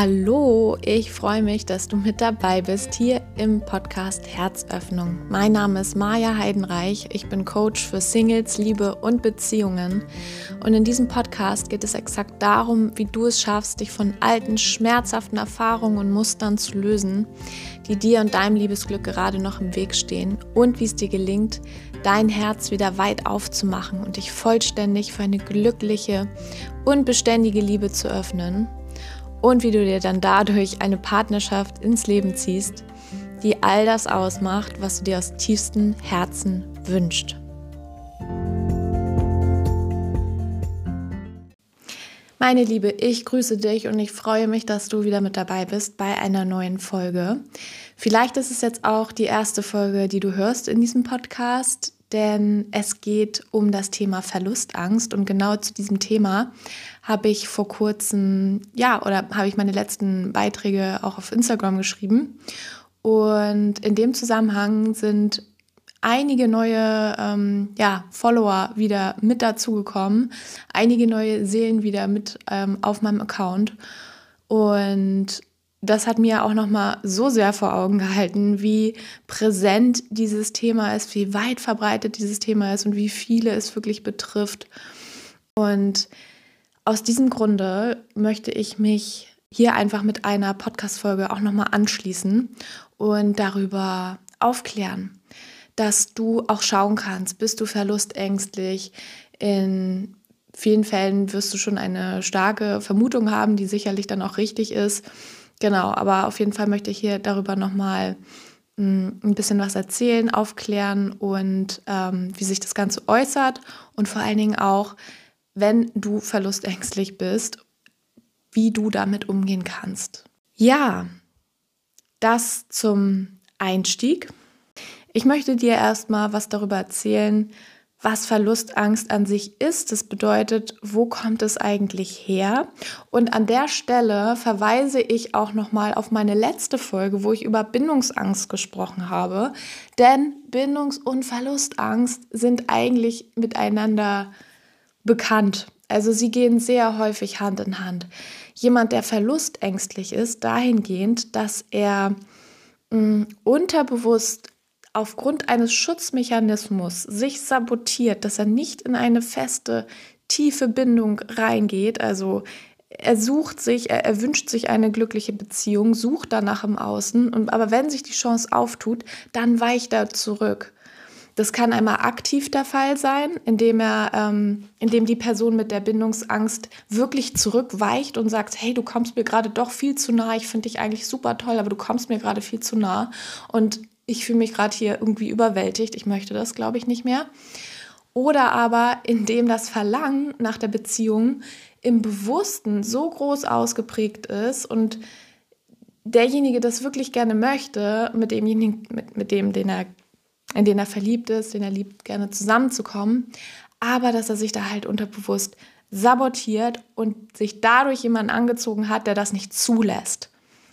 Hallo, ich freue mich, dass du mit dabei bist hier im Podcast Herzöffnung. Mein Name ist Maja Heidenreich. Ich bin Coach für Singles, Liebe und Beziehungen. Und in diesem Podcast geht es exakt darum, wie du es schaffst, dich von alten, schmerzhaften Erfahrungen und Mustern zu lösen, die dir und deinem Liebesglück gerade noch im Weg stehen und wie es dir gelingt, dein Herz wieder weit aufzumachen und dich vollständig für eine glückliche und beständige Liebe zu öffnen und wie du dir dann dadurch eine Partnerschaft ins Leben ziehst, die all das ausmacht, was du dir aus tiefstem Herzen wünschst. Meine Liebe, ich grüße dich und ich freue mich, dass du wieder mit dabei bist bei einer neuen Folge. Vielleicht ist es jetzt auch die erste Folge, die du hörst in diesem Podcast, denn es geht um das Thema Verlustangst und genau zu diesem Thema habe ich vor kurzem, ja, oder habe ich meine letzten Beiträge auch auf Instagram geschrieben. Und in dem Zusammenhang sind einige neue ähm, ja, Follower wieder mit dazugekommen, einige neue Seelen wieder mit ähm, auf meinem Account. Und das hat mir auch noch mal so sehr vor Augen gehalten, wie präsent dieses Thema ist, wie weit verbreitet dieses Thema ist und wie viele es wirklich betrifft. Und aus diesem Grunde möchte ich mich hier einfach mit einer Podcast-Folge auch nochmal anschließen und darüber aufklären, dass du auch schauen kannst, bist du verlustängstlich. In vielen Fällen wirst du schon eine starke Vermutung haben, die sicherlich dann auch richtig ist. Genau, aber auf jeden Fall möchte ich hier darüber nochmal mm, ein bisschen was erzählen, aufklären und ähm, wie sich das Ganze äußert und vor allen Dingen auch, wenn du verlustängstlich bist, wie du damit umgehen kannst. Ja, das zum Einstieg. Ich möchte dir erstmal was darüber erzählen, was Verlustangst an sich ist. Das bedeutet, wo kommt es eigentlich her? Und an der Stelle verweise ich auch nochmal auf meine letzte Folge, wo ich über Bindungsangst gesprochen habe. Denn Bindungs- und Verlustangst sind eigentlich miteinander bekannt. Also sie gehen sehr häufig Hand in Hand. Jemand, der verlustängstlich ist, dahingehend, dass er mh, mm, unterbewusst aufgrund eines Schutzmechanismus sich sabotiert, dass er nicht in eine feste, tiefe Bindung reingeht. Also er sucht sich, er, er wünscht sich eine glückliche Beziehung, sucht danach im Außen, und, aber wenn sich die Chance auftut, dann weicht er zurück. Das kann einmal aktiv der Fall sein, indem er, ähm, indem die Person mit der Bindungsangst wirklich zurückweicht und sagt, hey, du kommst mir gerade doch viel zu nah, ich finde dich eigentlich super toll, aber du kommst mir gerade viel zu nah und ich fühle mich gerade hier irgendwie überwältigt, ich möchte das, glaube ich, nicht mehr. Oder aber indem das Verlangen nach der Beziehung im Bewussten so groß ausgeprägt ist und derjenige das wirklich gerne möchte, mit demjenigen, mit, mit dem, den er in den er verliebt ist, den er liebt, gerne zusammenzukommen, aber dass er sich da halt unterbewusst sabotiert und sich dadurch jemanden angezogen hat, der das nicht zulässt.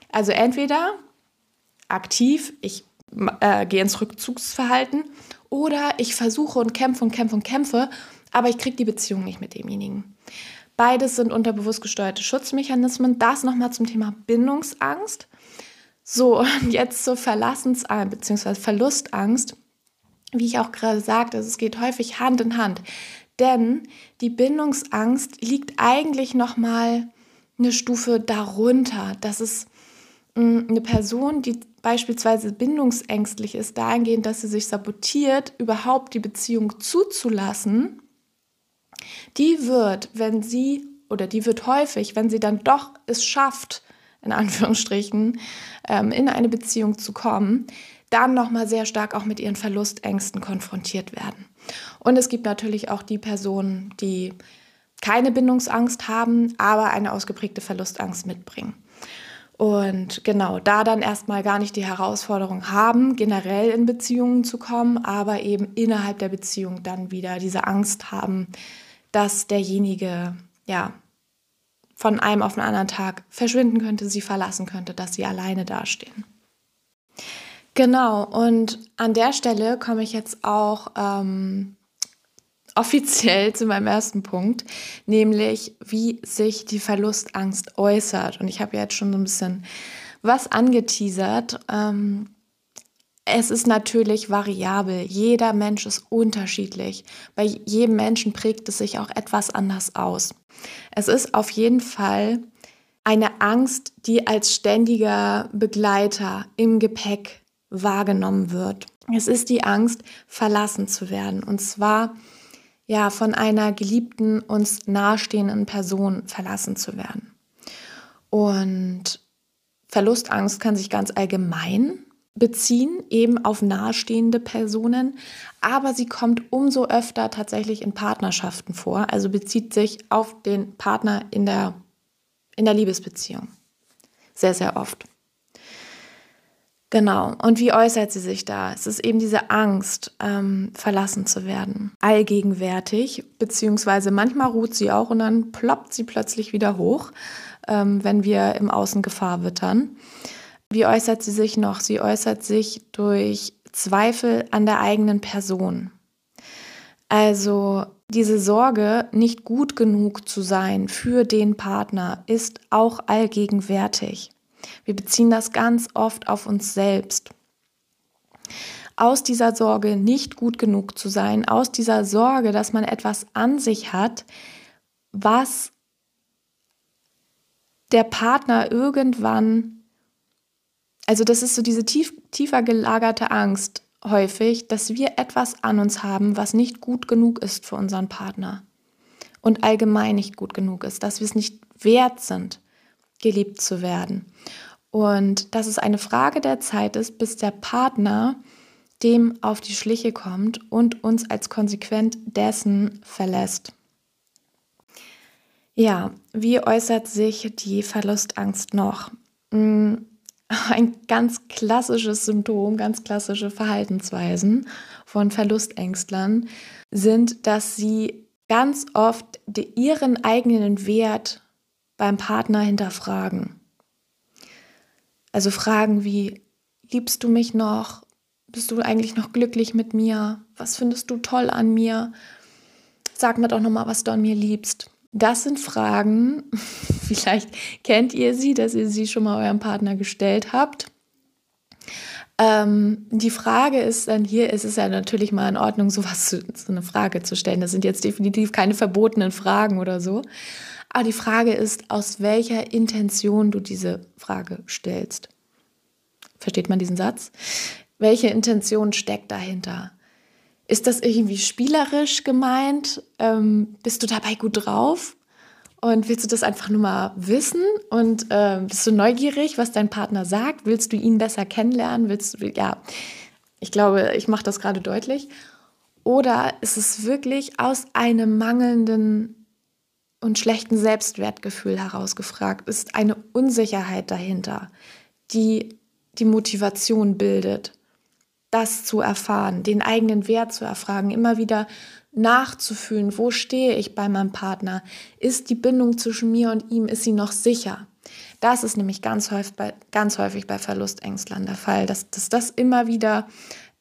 Also entweder aktiv, ich äh, gehe ins Rückzugsverhalten, oder ich versuche und kämpfe und kämpfe und kämpfe, aber ich kriege die Beziehung nicht mit demjenigen. Beides sind unterbewusst gesteuerte Schutzmechanismen. Das nochmal zum Thema Bindungsangst. So, und jetzt zur Verlassensangst bzw. Verlustangst wie ich auch gerade sagte, es geht häufig Hand in Hand. Denn die Bindungsangst liegt eigentlich noch mal eine Stufe darunter. Das ist mm, eine Person, die beispielsweise bindungsängstlich ist, dahingehend, dass sie sich sabotiert, überhaupt die Beziehung zuzulassen, die wird, wenn sie oder die wird häufig, wenn sie dann doch es schafft, in Anführungsstrichen, ähm, in eine Beziehung zu kommen, dann nochmal sehr stark auch mit ihren Verlustängsten konfrontiert werden. Und es gibt natürlich auch die Personen, die keine Bindungsangst haben, aber eine ausgeprägte Verlustangst mitbringen. Und genau, da dann erstmal gar nicht die Herausforderung haben, generell in Beziehungen zu kommen, aber eben innerhalb der Beziehung dann wieder diese Angst haben, dass derjenige, ja, von einem auf den anderen Tag verschwinden könnte, sie verlassen könnte, dass sie alleine dastehen. Genau, und an der Stelle komme ich jetzt auch ähm, offiziell zu meinem ersten Punkt, nämlich wie sich die Verlustangst äußert. Und ich habe jetzt schon so ein bisschen was angeteasert. Ähm, es ist natürlich variabel. Jeder Mensch ist unterschiedlich. Bei jedem Menschen prägt es sich auch etwas anders aus. Es ist auf jeden Fall eine Angst, die als ständiger Begleiter im Gepäck wahrgenommen wird. Es ist die Angst, verlassen zu werden. Und zwar ja von einer geliebten, uns nahestehenden Person verlassen zu werden. Und Verlustangst kann sich ganz allgemein beziehen, eben auf nahestehende Personen, aber sie kommt umso öfter tatsächlich in Partnerschaften vor, also bezieht sich auf den Partner in der, in der Liebesbeziehung. Sehr, sehr oft. Genau. Und wie äußert sie sich da? Es ist eben diese Angst, ähm, verlassen zu werden. Allgegenwärtig, beziehungsweise manchmal ruht sie auch und dann ploppt sie plötzlich wieder hoch, ähm, wenn wir im Außen Gefahr wittern. Wie äußert sie sich noch? Sie äußert sich durch Zweifel an der eigenen Person. Also diese Sorge, nicht gut genug zu sein für den Partner, ist auch allgegenwärtig. Wir beziehen das ganz oft auf uns selbst. Aus dieser Sorge, nicht gut genug zu sein, aus dieser Sorge, dass man etwas an sich hat, was der Partner irgendwann, also das ist so diese tief, tiefer gelagerte Angst häufig, dass wir etwas an uns haben, was nicht gut genug ist für unseren Partner und allgemein nicht gut genug ist, dass wir es nicht wert sind, geliebt zu werden. Und dass es eine Frage der Zeit ist, bis der Partner dem auf die Schliche kommt und uns als konsequent dessen verlässt. Ja, wie äußert sich die Verlustangst noch? Mm, ein ganz klassisches Symptom, ganz klassische Verhaltensweisen von Verlustängstlern sind, dass sie ganz oft ihren eigenen Wert beim Partner hinterfragen. Also Fragen wie, liebst du mich noch? Bist du eigentlich noch glücklich mit mir? Was findest du toll an mir? Sag mir doch nochmal, was du an mir liebst. Das sind Fragen, vielleicht kennt ihr sie, dass ihr sie schon mal eurem Partner gestellt habt. Ähm, die Frage ist dann hier, ist es ja natürlich mal in Ordnung, sowas zu, so eine Frage zu stellen. Das sind jetzt definitiv keine verbotenen Fragen oder so. Aber die Frage ist, aus welcher Intention du diese Frage stellst. Versteht man diesen Satz? Welche Intention steckt dahinter? Ist das irgendwie spielerisch gemeint? Ähm, bist du dabei gut drauf? Und willst du das einfach nur mal wissen? Und äh, bist du neugierig, was dein Partner sagt? Willst du ihn besser kennenlernen? Willst du, ja, ich glaube, ich mache das gerade deutlich. Oder ist es wirklich aus einem mangelnden und schlechten Selbstwertgefühl herausgefragt, ist eine Unsicherheit dahinter, die die Motivation bildet, das zu erfahren, den eigenen Wert zu erfragen, immer wieder nachzufühlen, wo stehe ich bei meinem Partner? Ist die Bindung zwischen mir und ihm, ist sie noch sicher? Das ist nämlich ganz häufig bei, ganz häufig bei Verlustängstlern der Fall, dass, dass das immer wieder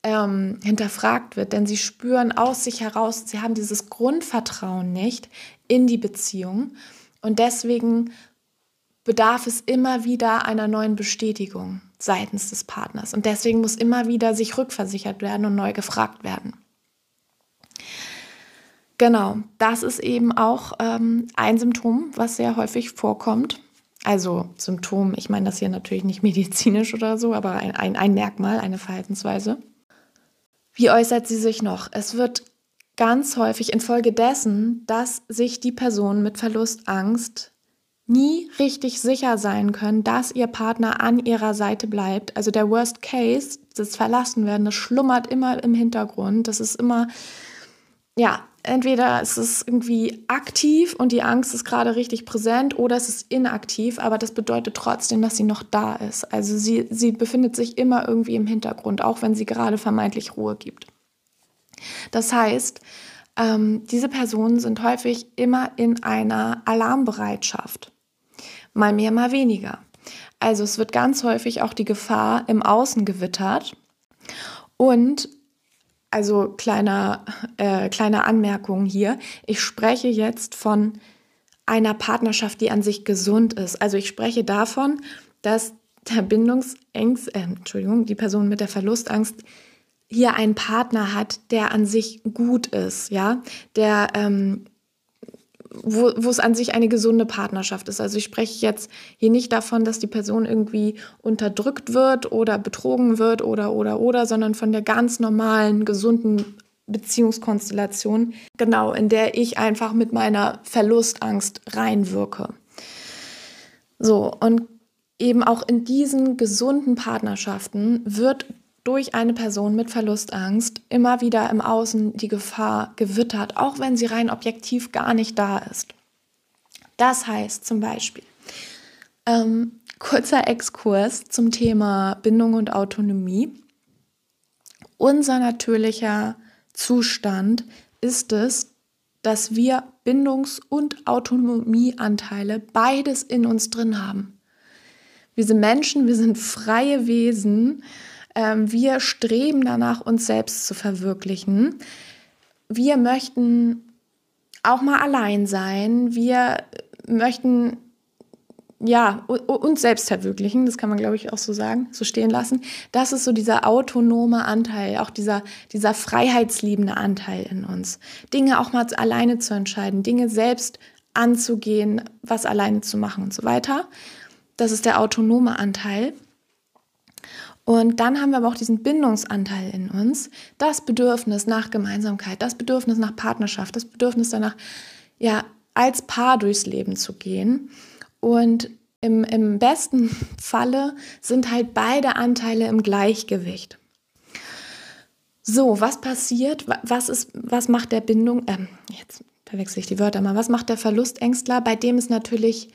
ähm, hinterfragt wird, denn sie spüren aus sich heraus, sie haben dieses Grundvertrauen nicht in die Beziehung und deswegen bedarf es immer wieder einer neuen Bestätigung seitens des Partners und deswegen muss immer wieder sich rückversichert werden und neu gefragt werden. Genau, das ist eben auch ähm, ein Symptom, was sehr häufig vorkommt. Also Symptom, ich meine das hier natürlich nicht medizinisch oder so, aber ein, ein, ein Merkmal, eine Verhaltensweise. Wie äußert sie sich noch? Es wird ganz häufig infolgedessen, dass sich die Personen mit Verlustangst nie richtig sicher sein können, dass ihr Partner an ihrer Seite bleibt. Also der Worst Case, das Verlassenwerden, das schlummert immer im Hintergrund. Das ist immer, ja, entweder ist es irgendwie aktiv und die Angst ist gerade richtig präsent oder es ist inaktiv, aber das bedeutet trotzdem, dass sie noch da ist. Also sie, sie befindet sich immer irgendwie im Hintergrund, auch wenn sie gerade vermeintlich Ruhe gibt. Das heißt, ähm, diese Personen sind häufig immer in einer Alarmbereitschaft. Mal mehr, mal weniger. Also es wird ganz häufig auch die Gefahr im Außen gewittert und also kleiner, äh, kleine Anmerkung hier. Ich spreche jetzt von einer Partnerschaft, die an sich gesund ist. Also ich spreche davon, dass der Bindungsangst, äh, Entschuldigung, die Person mit der Verlustangst hier einen Partner hat, der an sich gut ist, ja, der ähm, wo, wo es an sich eine gesunde Partnerschaft ist. Also ich spreche jetzt hier nicht davon, dass die Person irgendwie unterdrückt wird oder betrogen wird oder oder oder, sondern von der ganz normalen, gesunden Beziehungskonstellation, genau, in der ich einfach mit meiner Verlustangst reinwirke. So, und eben auch in diesen gesunden Partnerschaften wird durch eine Person mit Verlustangst immer wieder im Außen die Gefahr gewittert, auch wenn sie rein objektiv gar nicht da ist. Das heißt zum Beispiel, ähm, kurzer Exkurs zum Thema Bindung und Autonomie. Unser natürlicher Zustand ist es, dass wir Bindungs- und Autonomieanteile beides in uns drin haben. Wir sind Menschen, wir sind freie Wesen wir streben danach, uns selbst zu verwirklichen. Wir möchten auch mal allein sein. Wir möchten ja, uns selbst verwirklichen, das kann man, glaube ich, auch so sagen, so stehen lassen. Das ist so dieser autonome Anteil, auch dieser, dieser freiheitsliebende Anteil in uns. Dinge auch mal alleine zu entscheiden, Dinge selbst anzugehen, was alleine zu machen und so weiter. Das ist der autonome Anteil. Und dann haben wir aber auch diesen Bindungsanteil in uns, das Bedürfnis nach Gemeinsamkeit, das Bedürfnis nach Partnerschaft, das Bedürfnis danach, ja, als Paar durchs Leben zu gehen. Und im, im besten Falle sind halt beide Anteile im Gleichgewicht. So, was passiert? Was ist, was macht der Bindung? Ähm, jetzt verwechsel ich die Wörter mal. Was macht der Verlustängstler? Bei dem ist natürlich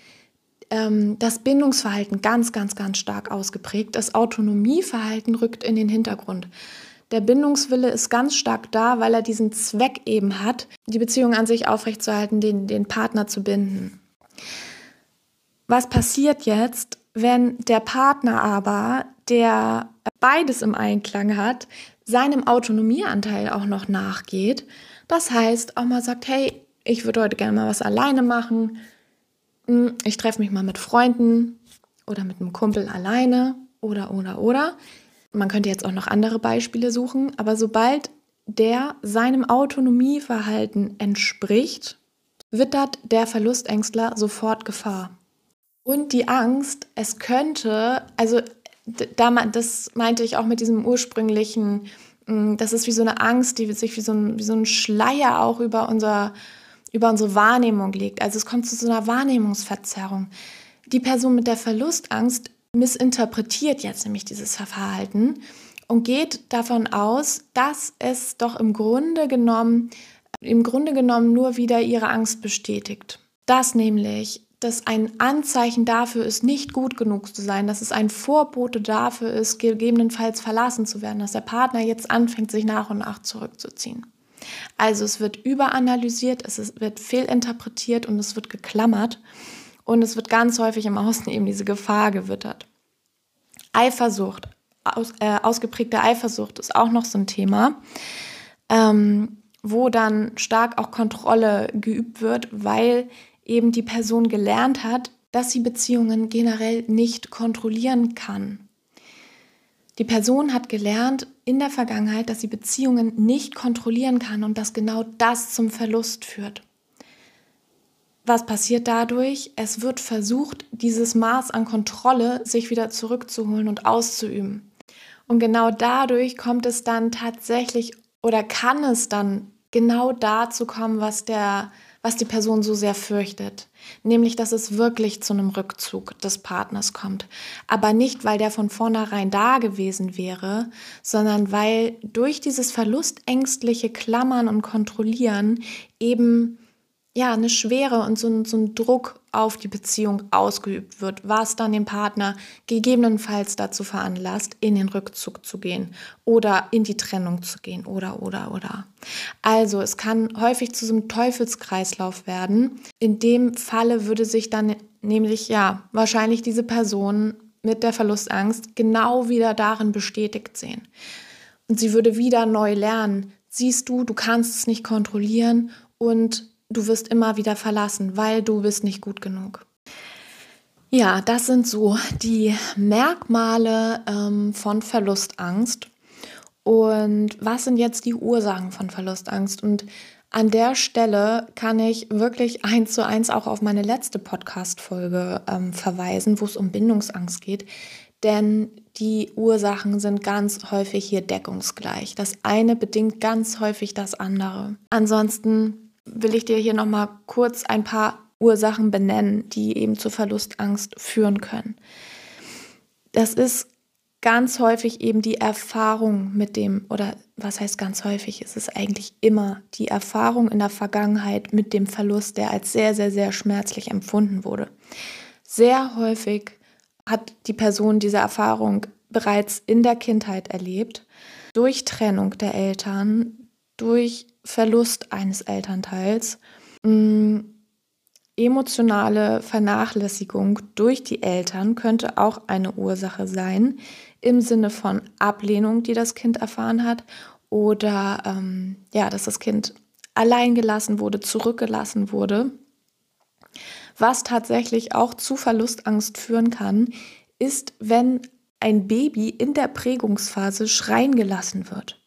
ähm, das Bindungsverhalten ganz, ganz, ganz stark ausgeprägt. Das Autonomieverhalten rückt in den Hintergrund. Der Bindungswille ist ganz stark da, weil er diesen Zweck eben hat, die Beziehung an sich aufrechtzuerhalten, den, den Partner zu binden. Was passiert jetzt, wenn der Partner aber, der beides im Einklang hat, seinem Autonomieanteil auch noch nachgeht? Das heißt, auch mal sagt, hey, ich würde heute gerne mal was alleine machen, ich treffe mich mal mit Freunden oder mit einem Kumpel alleine oder, oder, oder. Man könnte jetzt auch noch andere Beispiele suchen, aber sobald der seinem Autonomieverhalten entspricht, wittert der Verlustängstler sofort Gefahr. Und die Angst, es könnte, also das meinte ich auch mit diesem ursprünglichen, hm, das ist wie so eine Angst, die sich wie so ein, wie so ein Schleier auch über unser über unsere Wahrnehmung liegt. Also es kommt zu so einer Wahrnehmungsverzerrung. Die Person mit der Verlustangst missinterpretiert jetzt nämlich dieses Verhalten und geht davon aus, dass es doch im Grunde genommen im Grunde genommen nur wieder ihre Angst bestätigt. Dass nämlich dass ein Anzeichen dafür ist, nicht gut genug zu sein, dass es ein Vorbote dafür ist, gegebenenfalls verlassen zu werden, dass der Partner jetzt anfängt, sich nach und nach zurückzuziehen. Also es wird überanalysiert, es wird fehlinterpretiert und es wird geklammert und es wird ganz häufig im Außen eben diese Gefahr gewittert. Eifersucht, aus, äh, ausgeprägte Eifersucht ist auch noch so ein Thema, ähm, wo dann stark auch Kontrolle geübt wird, weil eben die Person gelernt hat, dass sie Beziehungen generell nicht kontrollieren kann. Die Person hat gelernt in der Vergangenheit, dass sie Beziehungen nicht kontrollieren kann und dass genau das zum Verlust führt. Was passiert dadurch? Es wird versucht, dieses Maß an Kontrolle sich wieder zurückzuholen und auszuüben. Und genau dadurch kommt es dann tatsächlich oder kann es dann genau dazu kommen, was der was die Person so sehr fürchtet. Nämlich, dass es wirklich zu einem Rückzug des Partners kommt. Aber nicht, weil der von vornherein da gewesen wäre, sondern weil durch dieses verlustängstliche Klammern und Kontrollieren eben ja, eine Schwere und so ein, so ein Druck auf die Beziehung ausgeübt wird, was dann den Partner gegebenenfalls dazu veranlasst, in den Rückzug zu gehen oder in die Trennung zu gehen oder, oder, oder. Also es kann häufig zu so einem Teufelskreislauf werden. In dem Falle würde sich dann nämlich, ja, wahrscheinlich diese Person mit der Verlustangst genau wieder darin bestätigt sehen. und sie würde wieder neu lernen, siehst du, du kannst es nicht kontrollieren und du wirst immer wieder verlassen, weil du bist nicht gut genug. Ja, das sind so die Merkmale ähm, von Verlustangst. Und was sind jetzt die Ursachen von Verlustangst? Und an der Stelle kann ich wirklich eins zu eins auch auf meine letzte Podcast-Folge ähm, verweisen, wo es um Bindungsangst geht. Denn die Ursachen sind ganz häufig hier deckungsgleich. Das eine bedingt ganz häufig das andere. Ansonsten will ich dir hier nochmal kurz ein paar Ursachen benennen, die eben zu Verlustangst führen können. Das ist ganz häufig eben die Erfahrung mit dem, oder was heißt ganz häufig, es ist eigentlich immer die Erfahrung in der Vergangenheit mit dem Verlust, der als sehr, sehr, sehr schmerzlich empfunden wurde. Sehr häufig hat die Person diese Erfahrung bereits in der Kindheit erlebt, durch Trennung der Eltern, durch Verlust eines Elternteils, mm, emotionale Vernachlässigung durch die Eltern könnte auch eine Ursache sein, im Sinne von Ablehnung, die das Kind erfahren hat, oder ähm, ja, dass das Kind allein gelassen wurde, zurückgelassen wurde. Was tatsächlich auch zu Verlustangst führen kann, ist, wenn ein Baby in der Prägungsphase schreien gelassen wird.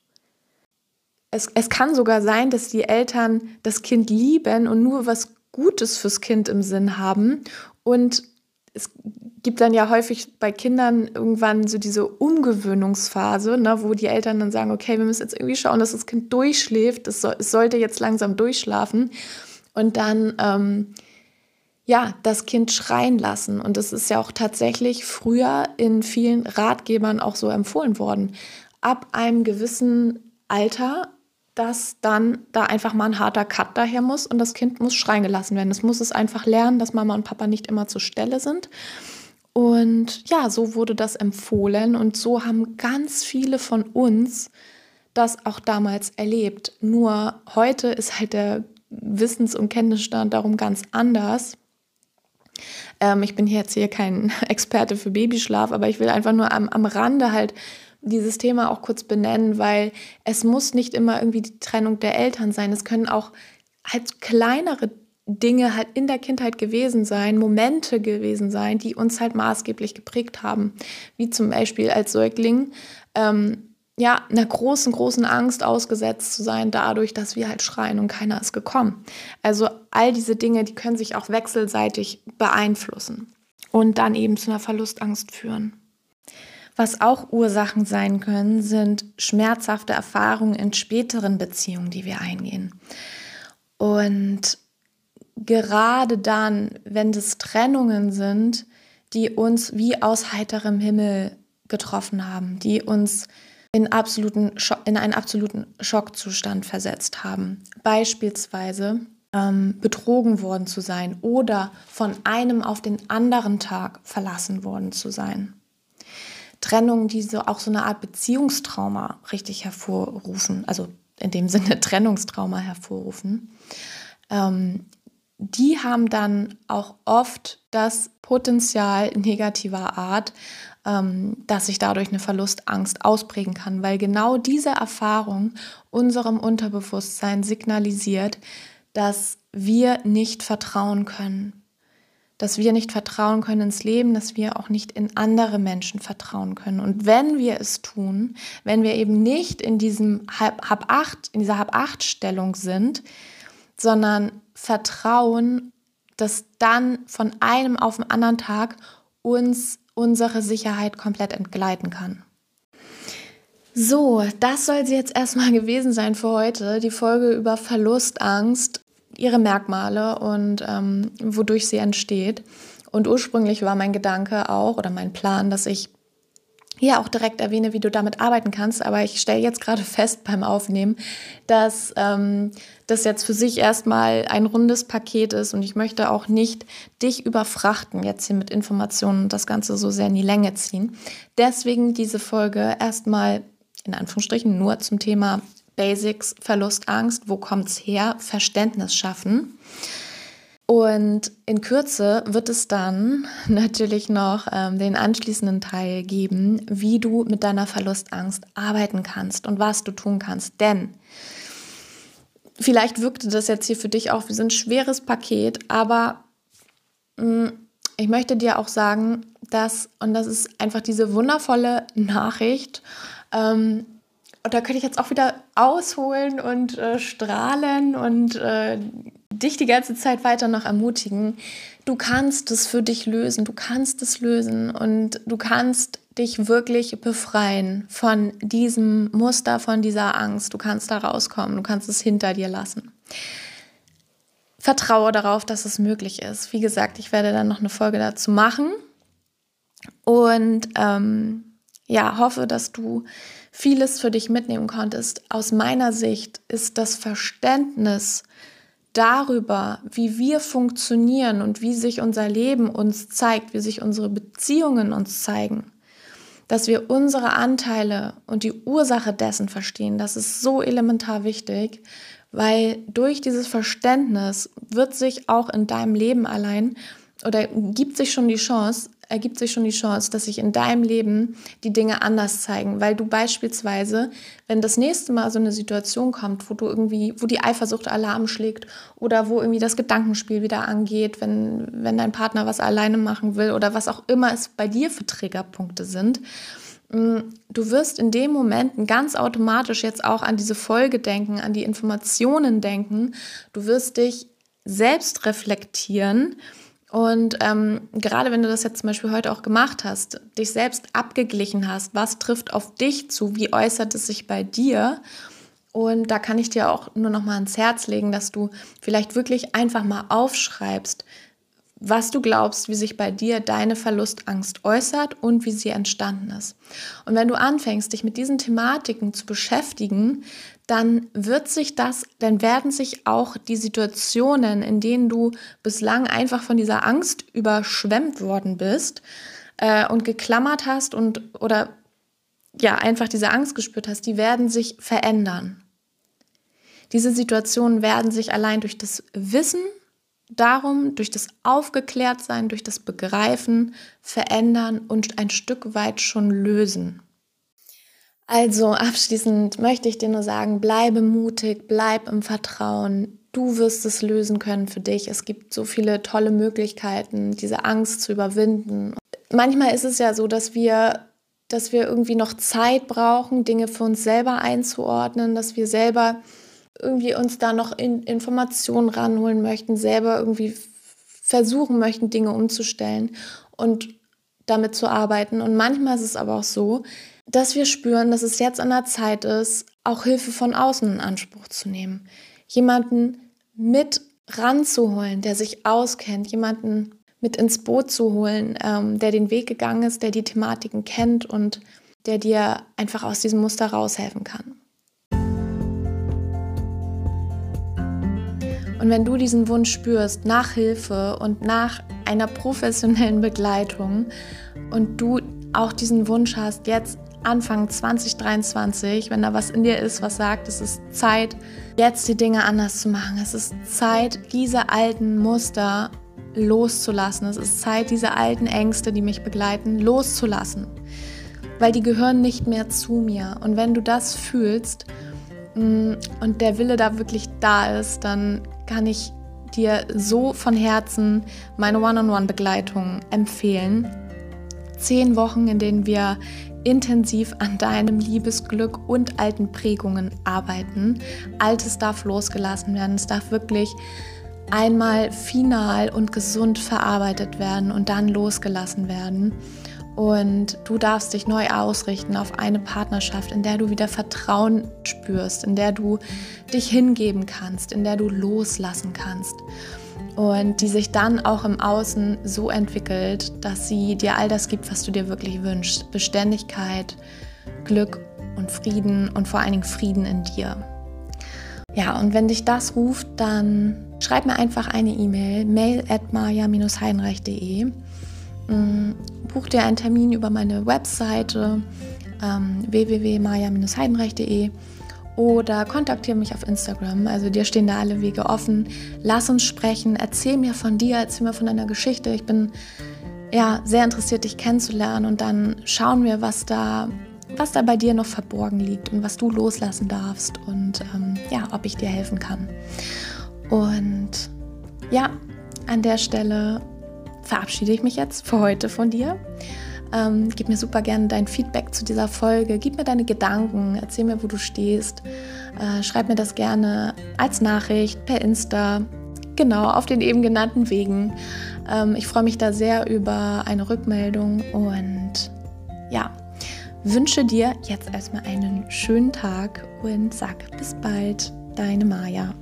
Es, es kann sogar sein, dass die Eltern das Kind lieben und nur was Gutes fürs Kind im Sinn haben und es gibt dann ja häufig bei Kindern irgendwann so diese Umgewöhnungsphase, ne, wo die Eltern dann sagen, okay, wir müssen jetzt irgendwie schauen, dass das Kind durchschläft, es, soll, es sollte jetzt langsam durchschlafen und dann ähm, ja, das Kind schreien lassen. Und das ist ja auch tatsächlich früher in vielen Ratgebern auch so empfohlen worden. Ab einem gewissen Alter dass dann da einfach mal ein harter Cut daher muss und das Kind muss schreien gelassen werden. Es muss es einfach lernen, dass Mama und Papa nicht immer zur Stelle sind. Und ja, so wurde das empfohlen und so haben ganz viele von uns das auch damals erlebt. Nur heute ist halt der Wissens- und Kenntnisstand darum ganz anders. Ähm, ich bin jetzt hier kein Experte für Babyschlaf, aber ich will einfach nur am, am Rande halt dieses Thema auch kurz benennen, weil es muss nicht immer irgendwie die Trennung der Eltern sein. Es können auch halt kleinere Dinge halt in der Kindheit gewesen sein, Momente gewesen sein, die uns halt maßgeblich geprägt haben. Wie zum Beispiel als Säugling, ähm, ja, einer großen, großen Angst ausgesetzt zu sein, dadurch, dass wir halt schreien und keiner ist gekommen. Also all diese Dinge, die können sich auch wechselseitig beeinflussen und dann eben zu einer Verlustangst führen. Was auch Ursachen sein können, sind schmerzhafte Erfahrungen in späteren Beziehungen, die wir eingehen. Und gerade dann, wenn es Trennungen sind, die uns wie aus heiterem Himmel getroffen haben, die uns in, absoluten in einen absoluten Schockzustand versetzt haben. Beispielsweise ähm, betrogen worden zu sein oder von einem auf den anderen Tag verlassen worden zu sein. Trennungen, die so auch so eine Art Beziehungstrauma richtig hervorrufen, also in dem Sinne Trennungstrauma hervorrufen, ähm, die haben dann auch oft das Potenzial negativer Art, ähm, dass sich dadurch eine Verlustangst ausprägen kann, weil genau diese Erfahrung unserem Unterbewusstsein signalisiert, dass wir nicht vertrauen können, dass wir nicht vertrauen können ins Leben, dass wir auch nicht in andere Menschen vertrauen können. Und wenn wir es tun, wenn wir eben nicht in diesem halb, halb acht, in dieser halb acht Stellung sind, sondern vertrauen, dass dann von einem auf den anderen Tag uns unsere Sicherheit komplett entgleiten kann. So, das soll sie jetzt erstmal gewesen sein für heute. Die Folge über Verlustangst ihre Merkmale und ähm, wodurch sie entsteht. Und ursprünglich war mein Gedanke auch oder mein Plan, dass ich ja auch direkt erwähne, wie du damit arbeiten kannst. Aber ich stelle jetzt gerade fest beim Aufnehmen, dass ähm, das jetzt für sich erstmal ein rundes Paket ist und ich möchte auch nicht dich überfrachten, jetzt hier mit Informationen und das Ganze so sehr in die Länge ziehen. Deswegen diese Folge erstmal in Anführungsstrichen nur zum Thema Basics, Verlustangst, wo kommt es her, Verständnis schaffen. Und in Kürze wird es dann natürlich noch ähm, den anschließenden Teil geben, wie du mit deiner Verlustangst arbeiten kannst und was du tun kannst. Denn vielleicht wirkte das jetzt hier für dich auch wie so ein schweres Paket, aber mh, mm, ich möchte dir auch sagen, dass, und das ist einfach diese wundervolle Nachricht, ähm, und da könnte ich jetzt auch wieder ausholen und äh, strahlen und äh, dich die ganze Zeit weiter noch ermutigen. Du kannst es für dich lösen, du kannst es lösen und du kannst dich wirklich befreien von diesem Muster, von dieser Angst. Du kannst da rauskommen, du kannst es hinter dir lassen. Vertraue darauf, dass es möglich ist. Wie gesagt, ich werde dann noch eine Folge dazu machen und ähm, ja, hoffe, dass du vieles für dich mitnehmen konntest. Aus meiner Sicht ist das Verständnis darüber, wie wir funktionieren und wie sich unser Leben uns zeigt, wie sich unsere Beziehungen uns zeigen, dass wir unsere Anteile und die Ursache dessen verstehen, das ist so elementar wichtig, weil durch dieses Verständnis wird sich auch in deinem Leben allein oder gibt sich schon die Chance, ergibt sich schon die Chance, dass sich in deinem Leben die Dinge anders zeigen, weil du beispielsweise, wenn das nächste Mal so eine Situation kommt, wo du irgendwie, wo die Eifersucht Alarm schlägt oder wo irgendwie das Gedankenspiel wieder angeht, wenn, wenn dein Partner was alleine machen will oder was auch immer es bei dir für Triggerpunkte sind, mm, du wirst in dem Moment ganz automatisch jetzt auch an diese Folge denken, an die Informationen denken. Du wirst dich selbst reflektieren und ähm, gerade wenn du das jetzt zum Beispiel heute auch gemacht hast, dich selbst abgeglichen hast, was trifft auf dich zu, wie äußert es sich bei dir? Und da kann ich dir auch nur noch mal ans Herz legen, dass du vielleicht wirklich einfach mal aufschreibst, was du glaubst, wie sich bei dir deine Verlustangst äußert und wie sie entstanden ist. Und wenn du anfängst, dich mit diesen Thematiken zu beschäftigen, dann wird sich das, dann werden sich auch die Situationen, in denen du bislang einfach von dieser Angst überschwemmt worden bist äh, und geklammert hast und oder ja einfach diese Angst gespürt hast, die werden sich verändern. Diese Situationen werden sich allein durch das Wissen darum, durch das Aufgeklärtsein, durch das Begreifen verändern und ein Stück weit schon lösen. Also abschließend möchte ich dir nur sagen, bleibe mutig, bleib im Vertrauen. Du wirst es lösen können für dich. Es gibt so viele tolle Möglichkeiten, diese Angst zu überwinden. Manchmal ist es ja so, dass wir dass wir irgendwie noch Zeit brauchen, Dinge für uns selber einzuordnen, dass wir selber irgendwie uns da noch in Informationen ranholen möchten, selber irgendwie versuchen möchten, Dinge umzustellen und damit zu arbeiten. Und manchmal ist es aber auch so, dass wir spüren, dass es jetzt an der Zeit ist, auch Hilfe von außen in Anspruch zu nehmen. Jemanden mit ranzuholen, der sich auskennt, jemanden mit ins Boot zu holen, ähm, der den Weg gegangen ist, der die Thematiken kennt und der dir einfach aus diesem Muster raushelfen kann. Und wenn du diesen Wunsch spürst nach Hilfe und nach einer professionellen Begleitung und du auch diesen Wunsch hast, jetzt Anfang 2023, wenn da was in dir ist, was sagt, es ist Zeit, jetzt die Dinge anders zu machen. Es ist Zeit, diese alten Muster loszulassen. Es ist Zeit, diese alten Ängste, die mich begleiten, loszulassen. Weil die gehören nicht mehr zu mir. Und wenn du das fühlst mm, und der Wille da wirklich da ist, dann kann ich dir so von Herzen meine One-on-One-Begleitung empfehlen. Zehn Wochen, in denen wir intensiv an deinem Liebesglück und alten Prägungen arbeiten. Altes darf losgelassen werden. Es darf wirklich einmal final und gesund verarbeitet werden und dann losgelassen werden. Und du darfst dich neu ausrichten auf eine Partnerschaft, in der du wieder Vertrauen spürst, in der du dich hingeben kannst, in der du loslassen kannst und die sich dann auch im Außen so entwickelt, dass sie dir all das gibt, was du dir wirklich wünschst. Beständigkeit, Glück und Frieden und vor allen Dingen Frieden in dir. Ja, und wenn dich das ruft, dann schreib mir einfach eine E-Mail, mail at maja-heinreich.de. Mm, buch dir einen Termin über meine Webseite ähm, www.maja-heinreich.de oder kontaktiere mich auf Instagram. Also dir stehen da alle Wege offen. Lass uns sprechen, erzähl mir von dir, erzähl mir von deiner Geschichte. Ich bin ja sehr interessiert, dich kennenzulernen und dann schauen wir, was da, was da bei dir noch verborgen liegt und was du loslassen darfst und ähm, ja, ob ich dir helfen kann. Und ja, an der Stelle verabschiede ich mich jetzt für heute von dir. Ähm, gib mir super gerne dein Feedback zu dieser Folge. Gib mir deine Gedanken. Erzähl mir, wo du stehst. Äh, schreib mir das gerne als Nachricht per Insta. Genau, auf den eben genannten Wegen. Ähm, ich freue mich da sehr über eine Rückmeldung und ja, wünsche dir jetzt erstmal einen schönen Tag und sag bis bald, deine Maja.